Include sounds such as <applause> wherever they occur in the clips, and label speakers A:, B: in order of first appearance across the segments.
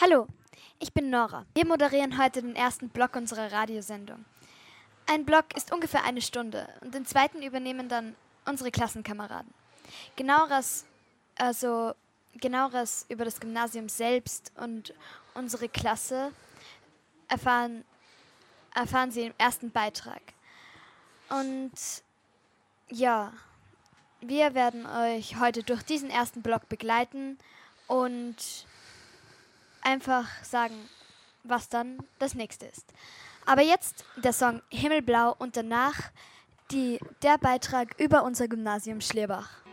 A: Hallo, ich bin Nora. Wir moderieren heute den ersten Block unserer Radiosendung. Ein Block ist ungefähr eine Stunde und den zweiten übernehmen dann unsere Klassenkameraden. Genaueres, also genaueres über das Gymnasium selbst und unsere Klasse erfahren, erfahren Sie im ersten Beitrag. Und ja, wir werden euch heute durch diesen ersten Block begleiten und einfach sagen, was dann das nächste ist. Aber jetzt der Song Himmelblau und danach die, der Beitrag über unser Gymnasium Schlierbach.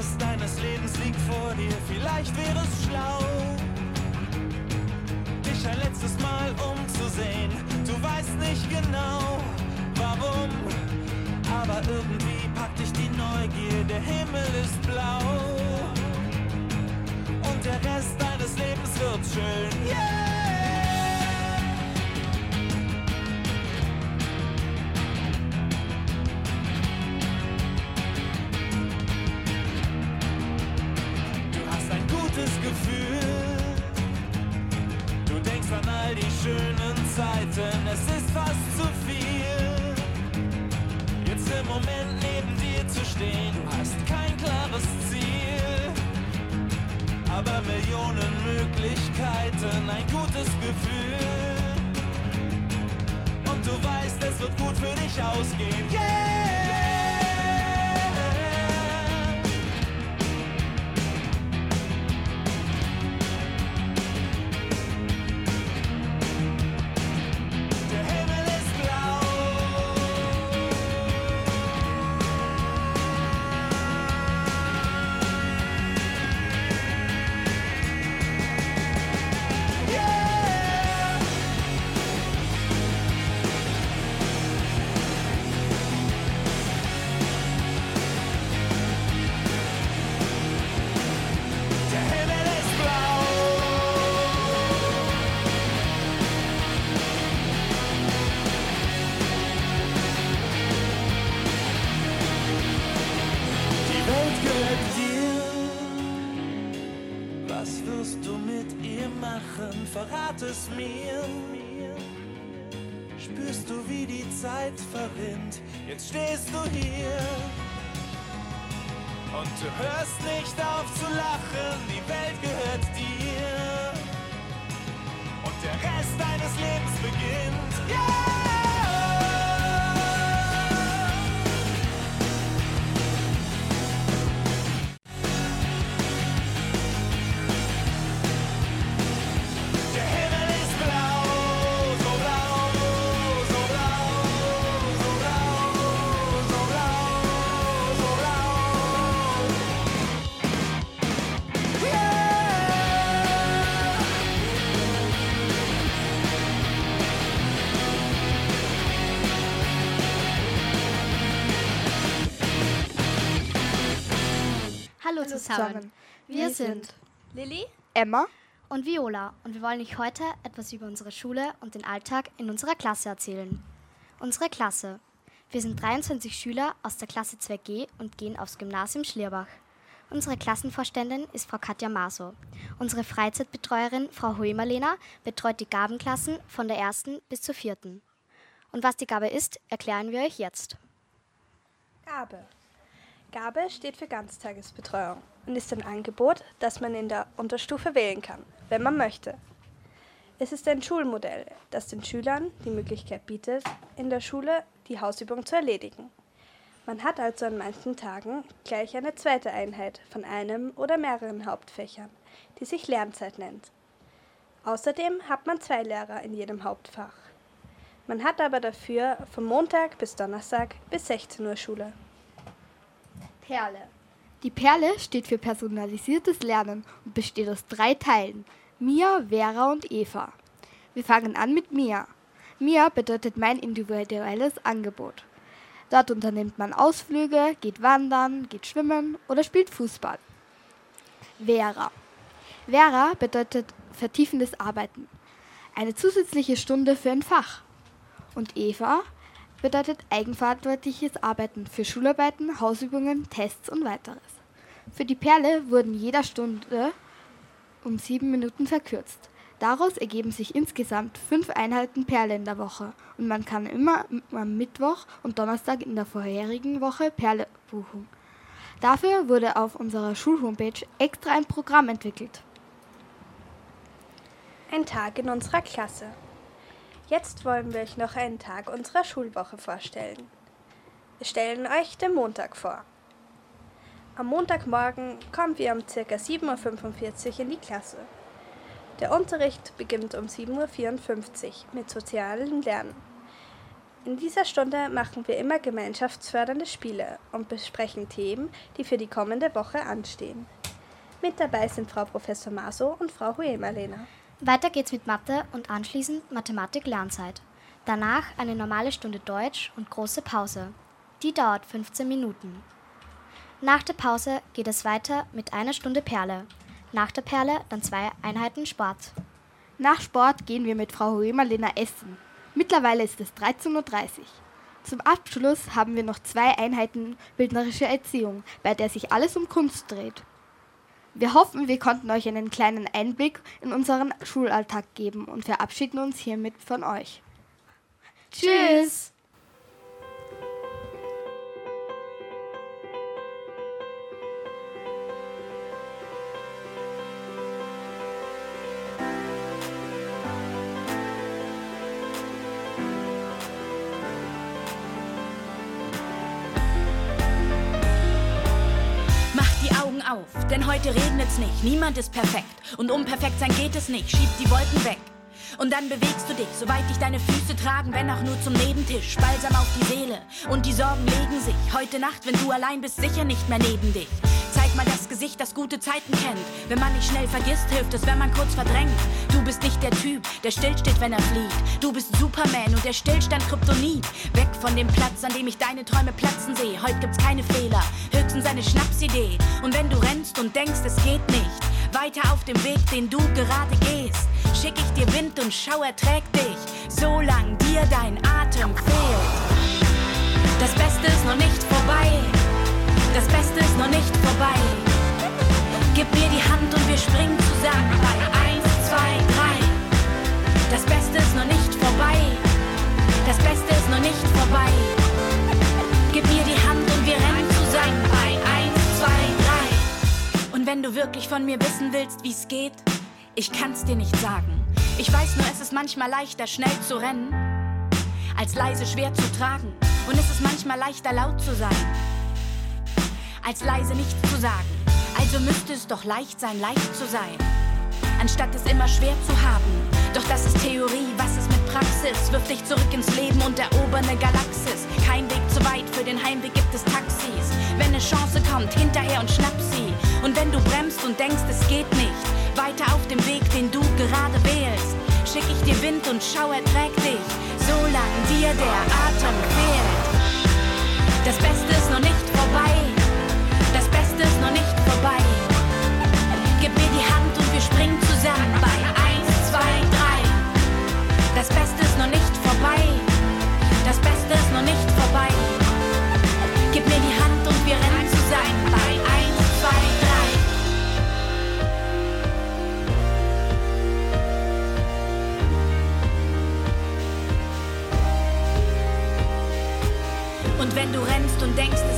B: Rest deines Lebens liegt vor dir. Vielleicht wäre es schlau, dich ein letztes Mal umzusehen. Du weißt nicht genau, warum, aber irgendwie packt dich die Neugier. Der Himmel ist blau und der Rest deines Lebens wird schön. Yeah! Aber Millionen Möglichkeiten. Ein gutes Gefühl. Und du weißt, es wird gut für dich ausgehen. Yeah! Wirst du mit ihr machen? Verrat es mir. Spürst du, wie die Zeit verrinnt? Jetzt stehst du hier. Und du hörst nicht auf zu lachen. Die Welt gehört dir. Und der Rest deines Lebens beginnt. Yeah!
C: Hallo zusammen. Wir
D: Wir
C: sind Lilly
D: Emma.
C: und Viola und wir wollen euch heute etwas über unsere Schule und den Alltag in unserer Klasse erzählen. Unsere Klasse. Wir sind 23 Schüler aus der Klasse 2G und gehen aufs Gymnasium Schlierbach. Unsere Klassenvorständin ist Frau Katja Maso. Unsere Freizeitbetreuerin Frau Hoemerlena betreut die Gabenklassen von der ersten bis zur vierten. Und was die Gabe ist, erklären wir euch jetzt.
D: Gabe. Gabe steht für Ganztagesbetreuung und ist ein Angebot, das man in der Unterstufe wählen kann, wenn man möchte. Es ist ein Schulmodell, das den Schülern die Möglichkeit bietet, in der Schule die Hausübung zu erledigen. Man hat also an manchen Tagen gleich eine zweite Einheit von einem oder mehreren Hauptfächern, die sich Lernzeit nennt. Außerdem hat man zwei Lehrer in jedem Hauptfach. Man hat aber dafür von Montag bis Donnerstag bis 16 Uhr Schule.
E: Perle. Die Perle steht für personalisiertes Lernen und besteht aus drei Teilen. Mia, Vera und Eva. Wir fangen an mit Mia. Mia bedeutet mein individuelles Angebot. Dort unternimmt man Ausflüge, geht wandern, geht schwimmen oder spielt Fußball. Vera. Vera bedeutet vertiefendes Arbeiten. Eine zusätzliche Stunde für ein Fach. Und Eva bedeutet eigenverantwortliches Arbeiten für Schularbeiten, Hausübungen, Tests und weiteres. Für die Perle wurden jeder Stunde um sieben Minuten verkürzt. Daraus ergeben sich insgesamt fünf Einheiten Perle in der Woche und man kann immer am Mittwoch und Donnerstag in der vorherigen Woche Perle buchen. Dafür wurde auf unserer Schulhomepage extra ein Programm entwickelt.
D: Ein Tag in unserer Klasse. Jetzt wollen wir euch noch einen Tag unserer Schulwoche vorstellen. Wir stellen euch den Montag vor. Am Montagmorgen kommen wir um ca. 7.45 Uhr in die Klasse. Der Unterricht beginnt um 7.54 Uhr mit sozialen Lernen. In dieser Stunde machen wir immer gemeinschaftsfördernde Spiele und besprechen Themen, die für die kommende Woche anstehen. Mit dabei sind Frau Professor Maso und Frau Huemalena.
C: Weiter geht's mit Mathe und anschließend Mathematik-Lernzeit. Danach eine normale Stunde Deutsch und große Pause. Die dauert 15 Minuten. Nach der Pause geht es weiter mit einer Stunde Perle. Nach der Perle dann zwei Einheiten Sport.
E: Nach Sport gehen wir mit Frau Hoemerlena essen. Mittlerweile ist es 13.30 Uhr. Zum Abschluss haben wir noch zwei Einheiten bildnerische Erziehung, bei der sich alles um Kunst dreht. Wir hoffen, wir konnten euch einen kleinen Einblick in unseren Schulalltag geben und verabschieden uns hiermit von euch. Tschüss!
F: Niemand ist perfekt und um perfekt sein geht es nicht. Schieb die Wolken weg. Und dann bewegst du dich, soweit dich deine Füße tragen, wenn auch nur zum Nebentisch. Balsam auf die Seele und die Sorgen legen sich. Heute Nacht, wenn du allein bist, sicher nicht mehr neben dich. Zeig mal das Gesicht, das gute Zeiten kennt. Wenn man nicht schnell vergisst, hilft es, wenn man kurz verdrängt. Du bist nicht der Typ, der stillsteht, wenn er fliegt. Du bist Superman und der Stillstand Kryptonit. Weg von dem Platz, an dem ich deine Träume platzen sehe. Heute gibt's keine Fehler, höchstens eine Schnapsidee. Und wenn du rennst und denkst, es geht nicht, weiter auf dem Weg, den du gerade gehst, schick ich dir Wind und Schauer trägt dich, solang dir dein Atem fehlt. Das Beste ist noch nicht vorbei das Beste ist noch nicht vorbei. Gib mir die Hand und wir springen zusammen bei 1, 2, 3. Das Beste ist noch nicht vorbei. Das Beste ist noch nicht vorbei. Gib mir die Hand und wir rennen zusammen bei 1, 2, 3. Und wenn du wirklich von mir wissen willst, wie es geht, ich kann's dir nicht sagen. Ich weiß nur, es ist manchmal leichter, schnell zu rennen, als leise schwer zu tragen. Und es ist manchmal leichter, laut zu sein als leise nichts zu sagen. Also müsste es doch leicht sein, leicht zu sein, anstatt es immer schwer zu haben. Doch das Wirf dich zurück ins Leben und erober eine Galaxis. Kein Weg zu weit, für den Heimweg gibt es Taxis. Wenn eine Chance kommt, hinterher und schnapp sie. Und wenn du bremst und denkst, es geht nicht, weiter auf dem Weg, den du gerade wählst, schick ich dir Wind und Schauer trägt dich, solange dir der Atem fehlt. Das Beste ist noch nicht vorbei. Beste ist noch nicht vorbei. Beste ist noch nicht vorbei. Gib mir die Hand und wir rennen zusammen bei 1, 2, 3. Und wenn du rennst und denkst,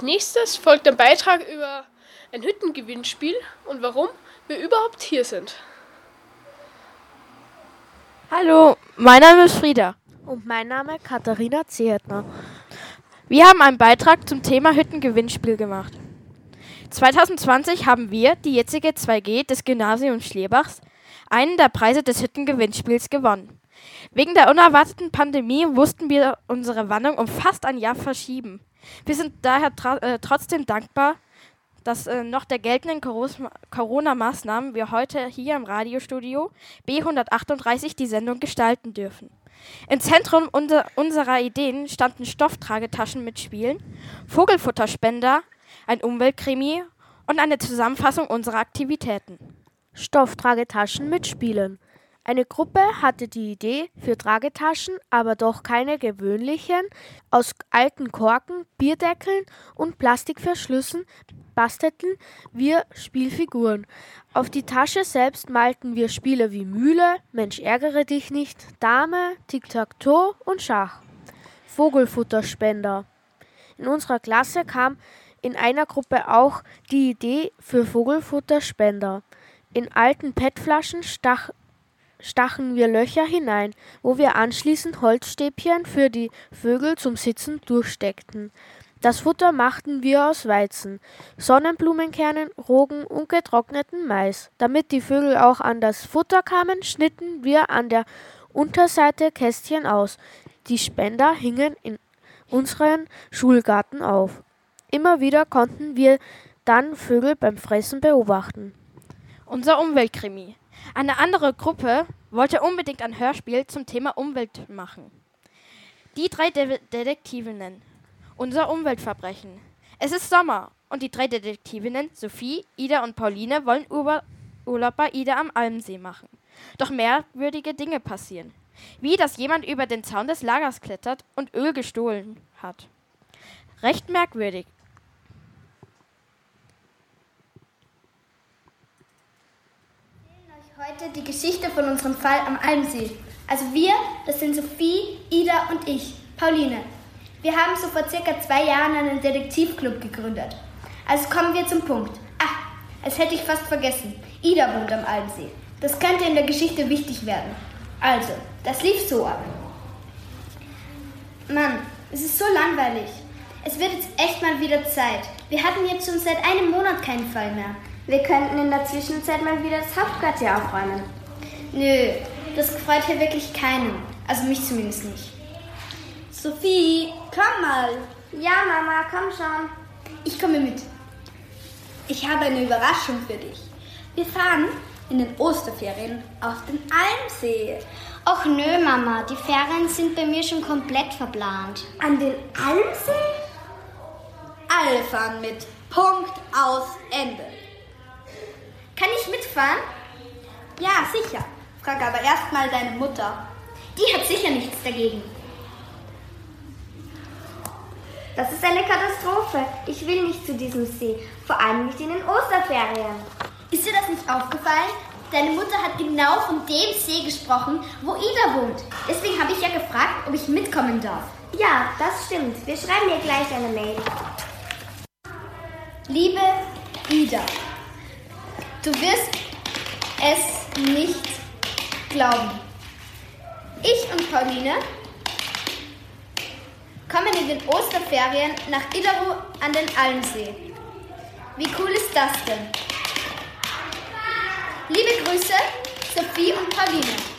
G: Als nächstes folgt ein Beitrag über ein Hüttengewinnspiel und warum wir überhaupt hier sind.
H: Hallo, mein Name ist Frieda.
I: Und mein Name Katharina Zehetner.
H: Wir haben einen Beitrag zum Thema Hüttengewinnspiel gemacht. 2020 haben wir, die jetzige 2G des Gymnasiums Schlierbachs, einen der Preise des Hüttengewinnspiels gewonnen. Wegen der unerwarteten Pandemie mussten wir unsere Wanderung um fast ein Jahr verschieben. Wir sind daher äh, trotzdem dankbar, dass äh, noch der geltenden Corona-Maßnahmen wir heute hier im Radiostudio B138 die Sendung gestalten dürfen. Im Zentrum unser, unserer Ideen standen Stofftragetaschen mit Spielen, Vogelfutterspender, ein Umweltkrimi und eine Zusammenfassung unserer Aktivitäten.
I: Stofftragetaschen mit Spielen. Eine Gruppe hatte die Idee für Tragetaschen, aber doch keine gewöhnlichen. Aus alten Korken, Bierdeckeln und Plastikverschlüssen bastelten wir Spielfiguren. Auf die Tasche selbst malten wir Spiele wie Mühle, Mensch ärgere dich nicht, Dame, Tic-Tac-Toe und Schach. Vogelfutterspender. In unserer Klasse kam in einer Gruppe auch die Idee für Vogelfutterspender. In alten PET-Flaschen stach, stachen wir Löcher hinein, wo wir anschließend Holzstäbchen für die Vögel zum Sitzen durchsteckten. Das Futter machten wir aus Weizen, Sonnenblumenkernen, Rogen und getrockneten Mais. Damit die Vögel auch an das Futter kamen, schnitten wir an der Unterseite Kästchen aus. Die Spender hingen in unseren Schulgarten auf. Immer wieder konnten wir dann Vögel beim Fressen beobachten.
H: Unser Umweltkrimi. Eine andere Gruppe wollte unbedingt ein Hörspiel zum Thema Umwelt machen. Die drei De Detektivinnen. Unser Umweltverbrechen. Es ist Sommer und die drei Detektivinnen, Sophie, Ida und Pauline, wollen Urlaub bei Ida am Almsee machen. Doch merkwürdige Dinge passieren. Wie, dass jemand über den Zaun des Lagers klettert und Öl gestohlen hat. Recht merkwürdig.
J: Heute die Geschichte von unserem Fall am Almsee. Also wir, das sind Sophie, Ida und ich, Pauline. Wir haben so vor circa zwei Jahren einen Detektivclub gegründet. Also kommen wir zum Punkt. Ach, als hätte ich fast vergessen. Ida wohnt am Almsee. Das könnte in der Geschichte wichtig werden. Also, das lief so ab. Mann, es ist so langweilig. Es wird jetzt echt mal wieder Zeit. Wir hatten jetzt schon seit einem Monat keinen Fall mehr. Wir könnten in der Zwischenzeit mal wieder das Hauptquartier aufräumen. Nö, das gefreut hier wirklich keinen. Also mich zumindest nicht. Sophie, komm mal. Ja, Mama, komm schon. Ich komme mit. Ich habe eine Überraschung für dich. Wir fahren in den Osterferien auf den Almsee.
C: Och nö, Mama, die Ferien sind bei mir schon komplett verplant.
J: An den Almsee? Alle fahren mit. Punkt aus Ende. Mitfahren? Ja, sicher. Frag aber erst mal deine Mutter. Die hat sicher nichts dagegen. Das ist eine Katastrophe. Ich will nicht zu diesem See. Vor allem nicht in den Osterferien. Ist dir das nicht aufgefallen? Deine Mutter hat genau von dem See gesprochen, wo Ida wohnt. Deswegen habe ich ja gefragt, ob ich mitkommen darf. Ja, das stimmt. Wir schreiben ihr gleich eine Mail. Liebe Ida, Du wirst es nicht glauben. Ich und Pauline kommen in den Osterferien nach Idaru an den Allensee. Wie cool ist das denn? Liebe Grüße, Sophie und Pauline.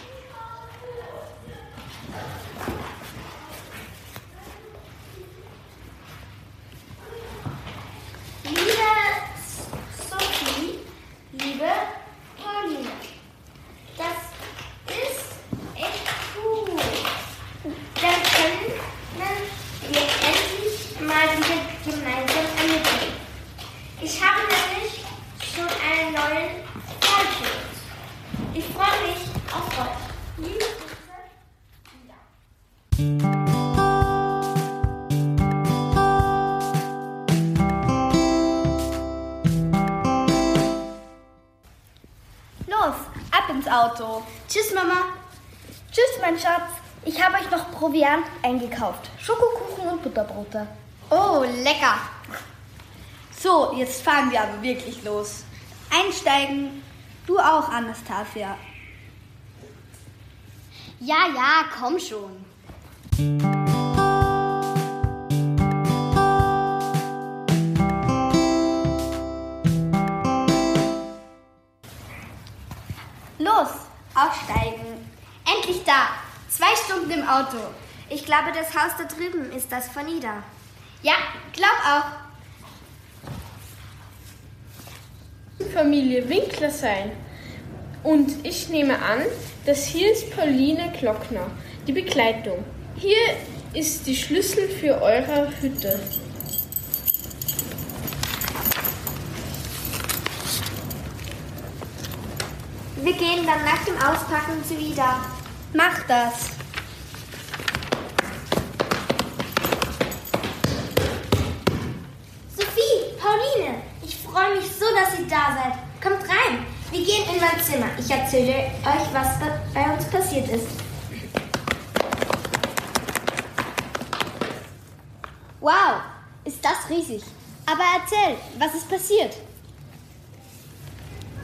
J: Auto. Tschüss, Mama. Tschüss, mein Schatz. Ich habe euch noch Proviant eingekauft. Schokokuchen und Butterbrote.
K: Oh, lecker.
L: So, jetzt fahren wir aber wirklich los. Einsteigen. Du auch, Anastasia.
K: Ja, ja, komm schon. Auto. Ich glaube, das Haus da drüben ist das von Ida. Ja, glaub auch.
G: Familie Winkler sein. Und ich nehme an, dass hier ist Pauline Glockner, die Begleitung. Hier ist die Schlüssel für eure Hütte.
K: Wir gehen dann nach dem Auspacken zu Ida.
L: Mach das.
K: Sophie, Pauline, ich freue mich so, dass ihr da seid. Kommt rein. Wir gehen in mein Zimmer. Ich erzähle euch, was bei uns passiert ist. Wow, ist das riesig. Aber erzähl, was ist passiert?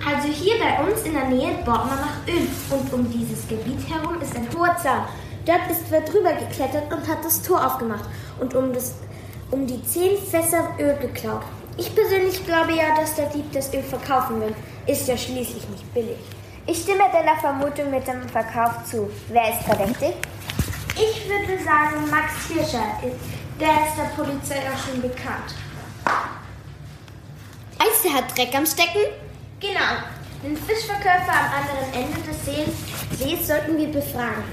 K: Also hier bei uns in der Nähe bohrt man nach Öl und um dieses Gebiet herum ist ein hoher Zaun. Dort ist wer drüber geklettert und hat das Tor aufgemacht und um, das, um die zehn Fässer Öl geklaut. Ich persönlich glaube ja, dass der Dieb das Öl verkaufen will. Ist ja schließlich nicht billig. Ich stimme deiner Vermutung mit dem Verkauf zu. Wer ist verdächtig? Ich würde sagen Max Hirscher. Der ist der Polizei auch schon bekannt. Heißt, der hat Dreck am Stecken? Genau. Den Fischverkäufer am anderen Ende des Sees, Sees sollten wir befragen.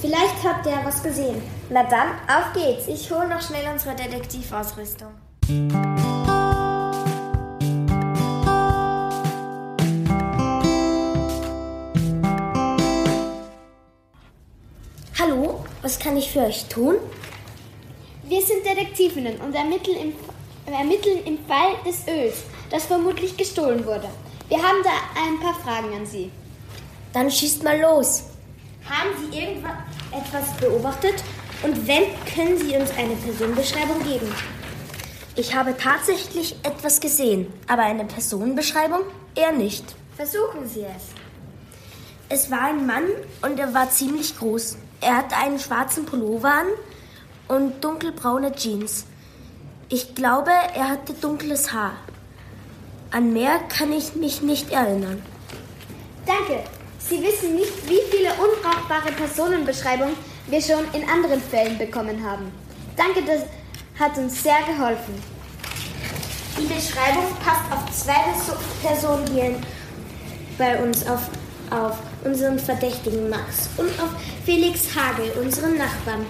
K: Vielleicht hat der was gesehen. Na dann, auf geht's. Ich hole noch schnell unsere Detektivausrüstung. Was kann ich für euch tun? Wir sind Detektivinnen und ermitteln im, ermitteln im Fall des Öls, das vermutlich gestohlen wurde. Wir haben da ein paar Fragen an Sie. Dann schießt mal los. Haben Sie irgendetwas beobachtet? Und wenn, können Sie uns eine Personenbeschreibung geben? Ich habe tatsächlich etwas gesehen, aber eine Personenbeschreibung eher nicht. Versuchen Sie es. Es war ein Mann und er war ziemlich groß. Er hatte einen schwarzen Pullover an und dunkelbraune Jeans. Ich glaube, er hatte dunkles Haar. An mehr kann ich mich nicht erinnern. Danke. Sie wissen nicht, wie viele unbrauchbare Personenbeschreibungen wir schon in anderen Fällen bekommen haben. Danke, das hat uns sehr geholfen. Die Beschreibung passt auf zwei Personen hier bei uns auf, auf unseren Verdächtigen Max und auf Felix Hagel, unseren Nachbarn.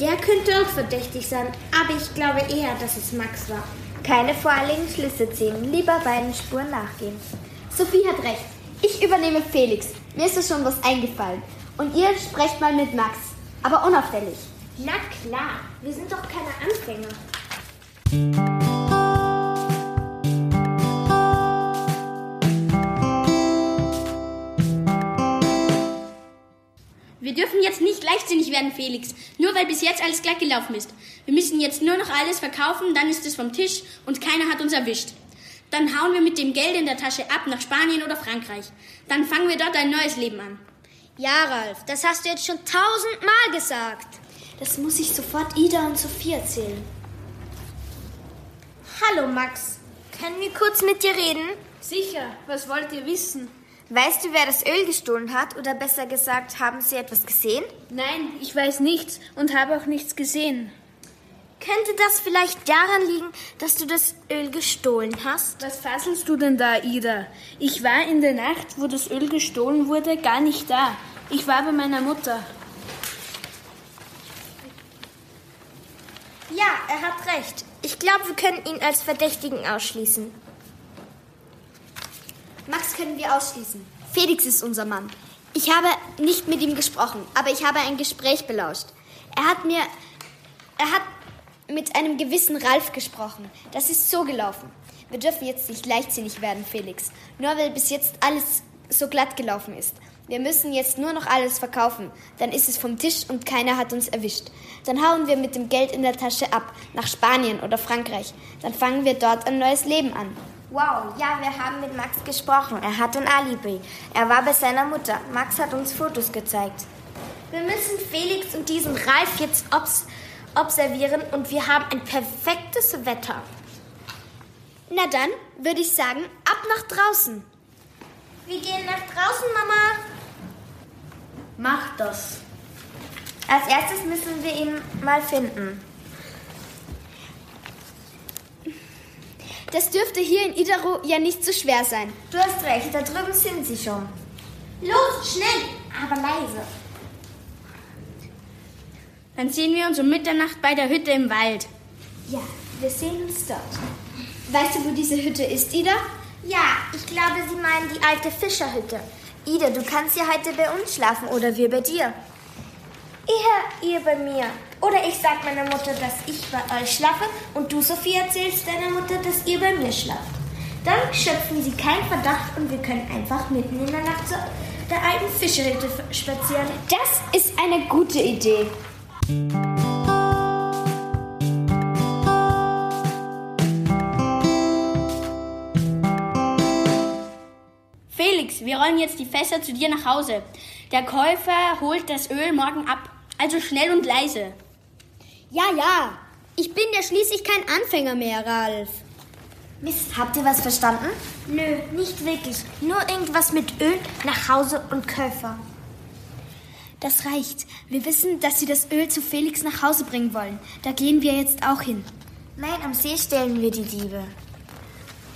K: Der könnte auch verdächtig sein, aber ich glaube eher, dass es Max war. Keine voreiligen Schlüsse ziehen, lieber beiden Spuren nachgehen. Sophie hat recht. Ich übernehme Felix. Mir ist es schon was eingefallen. Und ihr sprecht mal mit Max. Aber unauffällig. Na klar, wir sind doch keine Anfänger.
J: Wir dürfen jetzt nicht leichtsinnig werden, Felix. Nur weil bis jetzt alles glatt gelaufen ist. Wir müssen jetzt nur noch alles verkaufen, dann ist es vom Tisch und keiner hat uns erwischt. Dann hauen wir mit dem Geld in der Tasche ab nach Spanien oder Frankreich. Dann fangen wir dort ein neues Leben an.
K: Ja, Ralf, das hast du jetzt schon tausendmal gesagt. Das muss ich sofort Ida und Sophie erzählen. Hallo, Max. Können wir kurz mit dir reden?
G: Sicher. Was wollt ihr wissen?
K: Weißt du, wer das Öl gestohlen hat? Oder besser gesagt, haben Sie etwas gesehen?
G: Nein, ich weiß nichts und habe auch nichts gesehen.
K: Könnte das vielleicht daran liegen, dass du das Öl gestohlen hast?
G: Was fasselst du denn da, Ida? Ich war in der Nacht, wo das Öl gestohlen wurde, gar nicht da. Ich war bei meiner Mutter.
K: Ja, er hat recht. Ich glaube, wir können ihn als Verdächtigen ausschließen. Max können wir ausschließen. Felix ist unser Mann. Ich habe nicht mit ihm gesprochen, aber ich habe ein Gespräch belauscht. Er hat mir. Er hat mit einem gewissen Ralf gesprochen. Das ist so gelaufen. Wir dürfen jetzt nicht leichtsinnig werden, Felix. Nur weil bis jetzt alles
J: so glatt gelaufen ist. Wir müssen jetzt nur noch alles verkaufen. Dann ist es vom Tisch und keiner hat uns erwischt. Dann hauen wir mit dem Geld in der Tasche ab, nach Spanien oder Frankreich. Dann fangen wir dort ein neues Leben an.
K: Wow, ja, wir haben mit Max gesprochen. Er hat ein Alibi. Er war bei seiner Mutter. Max hat uns Fotos gezeigt.
J: Wir müssen Felix und diesen Ralf jetzt obs observieren und wir haben ein perfektes Wetter. Na dann würde ich sagen, ab nach draußen.
K: Wir gehen nach draußen, Mama.
M: Mach das.
K: Als erstes müssen wir ihn mal finden.
J: Das dürfte hier in Idaro ja nicht so schwer sein.
K: Du hast recht, da drüben sind sie schon.
N: Los, schnell, aber leise. Dann sehen wir uns um Mitternacht bei der Hütte im Wald.
J: Ja, wir sehen uns dort. Weißt du, wo diese Hütte ist, Ida?
K: Ja, ich glaube, Sie meinen die alte Fischerhütte. Ida, du kannst ja heute bei uns schlafen oder wir bei dir. Eher ihr bei mir. Oder ich sag meiner Mutter, dass ich bei euch schlafe und du, Sophie, erzählst deiner Mutter, dass ihr bei mir schlaft. Dann schöpfen sie keinen Verdacht und wir können einfach mitten in der Nacht zu der alten Fischerhütte spazieren.
J: Das ist eine gute Idee.
N: Felix, wir rollen jetzt die Fässer zu dir nach Hause. Der Käufer holt das Öl morgen ab. Also schnell und leise.
J: Ja, ja. Ich bin ja schließlich kein Anfänger mehr, Ralf.
K: Mist, habt ihr was verstanden? Nö, nicht wirklich. Nur irgendwas mit Öl, nach Hause und Käufer.
J: Das reicht. Wir wissen, dass Sie das Öl zu Felix nach Hause bringen wollen. Da gehen wir jetzt auch hin.
K: Nein, am See stellen wir die Diebe.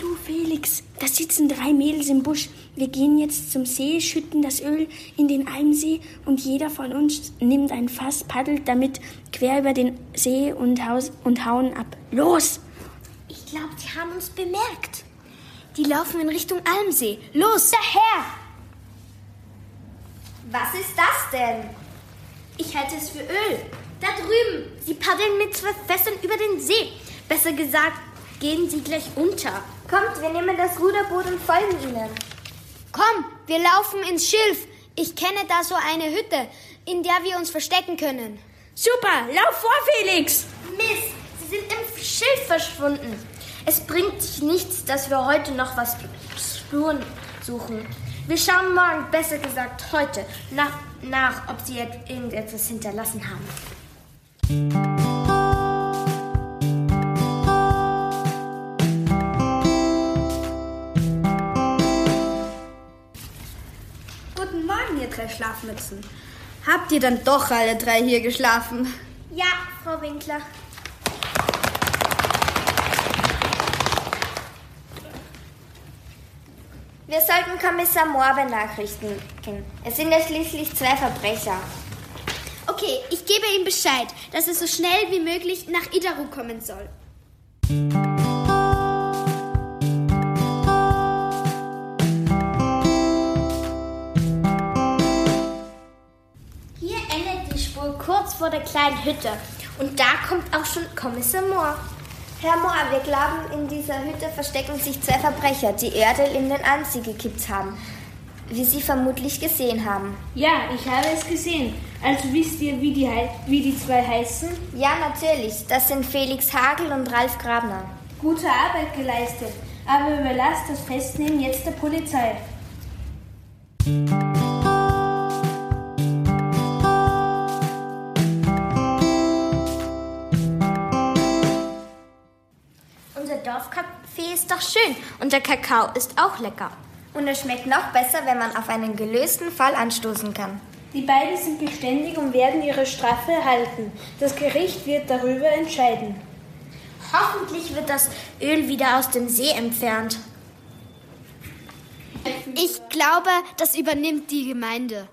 N: Du, Felix, da sitzen drei Mädels im Busch. Wir gehen jetzt zum See, schütten das Öl in den Almsee und jeder von uns nimmt ein Fass, paddelt damit quer über den See und, haus und hauen ab. Los!
J: Ich glaube, die haben uns bemerkt. Die laufen in Richtung Almsee. Los, daher!
K: Was ist das denn?
J: Ich halte es für Öl. Da drüben. Sie paddeln mit zwei Fässern über den See. Besser gesagt, gehen sie gleich unter.
K: Kommt, wir nehmen das Ruderboot und folgen ihnen.
J: Komm, wir laufen ins Schilf. Ich kenne da so eine Hütte, in der wir uns verstecken können.
N: Super, lauf vor, Felix!
K: Mist, sie sind im Schilf verschwunden. Es bringt sich nichts, dass wir heute noch was Spuren suchen. Wir schauen morgen, besser gesagt heute, nach, nach ob sie irgendetwas hinterlassen haben.
M: Schlafmützen. Habt ihr dann doch alle drei hier geschlafen?
K: Ja, Frau Winkler. Wir sollten Kommissar Mohr benachrichtigen. Es sind ja schließlich zwei Verbrecher.
J: Okay, ich gebe ihm Bescheid, dass er so schnell wie möglich nach Idaru kommen soll.
K: Der kleinen Hütte. Und da kommt auch schon Kommissar Mohr. Herr Mohr, wir glauben, in dieser Hütte verstecken sich zwei Verbrecher, die Erdöl in den Anzieh gekippt haben. Wie Sie vermutlich gesehen haben.
G: Ja, ich habe es gesehen. Also wisst ihr, wie die, wie die zwei heißen?
K: Ja, natürlich. Das sind Felix Hagel und Ralf Grabner.
G: Gute Arbeit geleistet. Aber überlasst das Festnehmen jetzt der Polizei.
K: Dorfcafé ist doch schön und der Kakao ist auch lecker. Und es schmeckt noch besser, wenn man auf einen gelösten Fall anstoßen kann.
G: Die beiden sind geständig und werden ihre Strafe erhalten. Das Gericht wird darüber entscheiden.
K: Hoffentlich wird das Öl wieder aus dem See entfernt.
J: Ich glaube, das übernimmt die Gemeinde.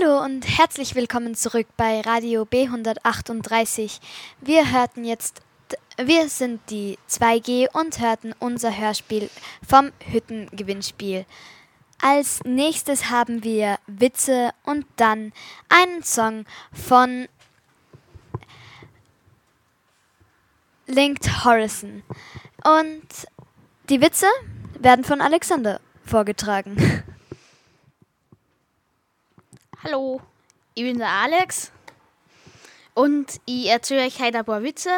J: Hallo und herzlich willkommen zurück bei Radio B138. Wir hörten jetzt, wir sind die 2G und hörten unser Hörspiel vom Hüttengewinnspiel. Als nächstes haben wir Witze und dann einen Song von
A: Linked Horizon. Und die Witze werden von Alexander vorgetragen. <laughs>
B: Hallo, ich bin der Alex und ich erzähle euch heute ein paar Witze.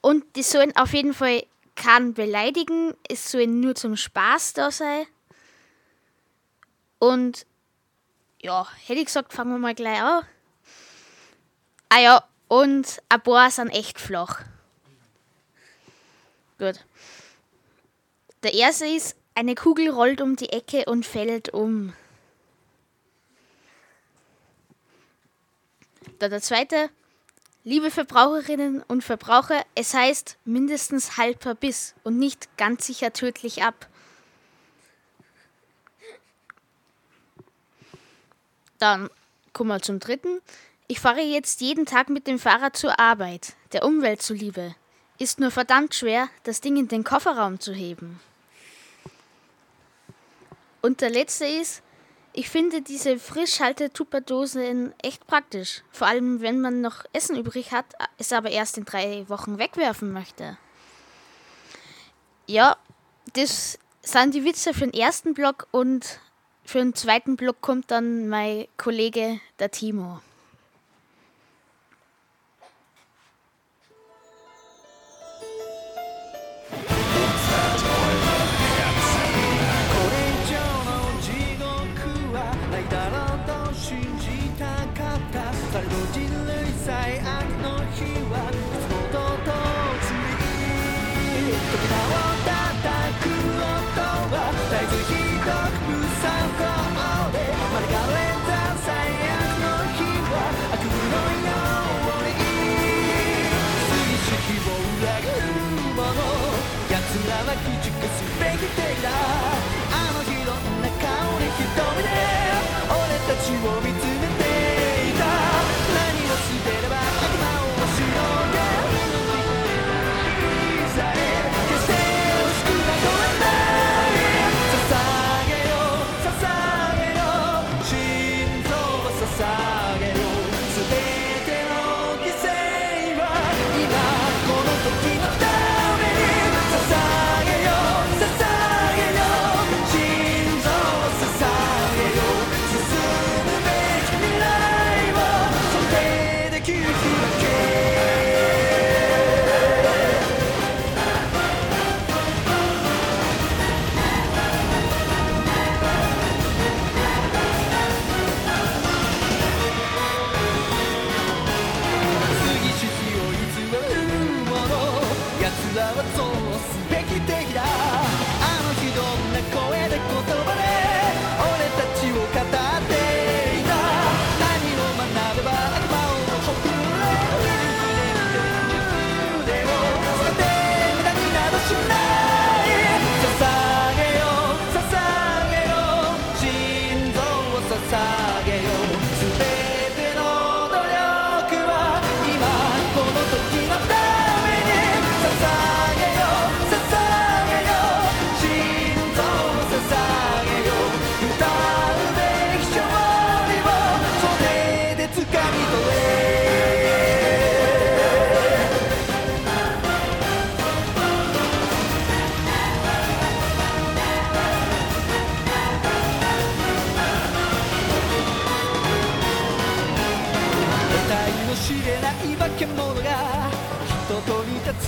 B: Und die sollen auf jeden Fall keinen beleidigen, es sollen nur zum Spaß da sein. Und ja, hätte ich gesagt, fangen wir mal gleich an. Ah ja, und ein paar sind echt flach. Gut. Der erste ist, eine Kugel rollt um die Ecke und fällt um. Da der zweite, liebe Verbraucherinnen und Verbraucher, es heißt mindestens halber Biss und nicht ganz sicher tödlich ab. Dann kommen wir zum dritten. Ich fahre jetzt jeden Tag mit dem Fahrrad zur Arbeit, der Umwelt zuliebe. Ist nur verdammt schwer, das Ding in den Kofferraum zu heben. Und der letzte ist, ich finde diese Frischhalte-Tupperdosen echt praktisch. Vor allem, wenn man noch Essen übrig hat, es aber erst in drei Wochen wegwerfen möchte. Ja, das sind die Witze für den ersten Block und für den zweiten Block kommt dann mein Kollege, der Timo.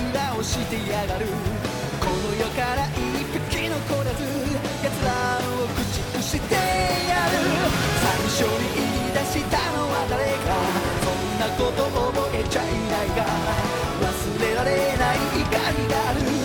O: つらをしてやがる。この世から一匹残らず奴らを駆逐してやる。最初に言い出したのは誰か。そんなこと覚
B: えちゃいないが。忘れられない怒りがある。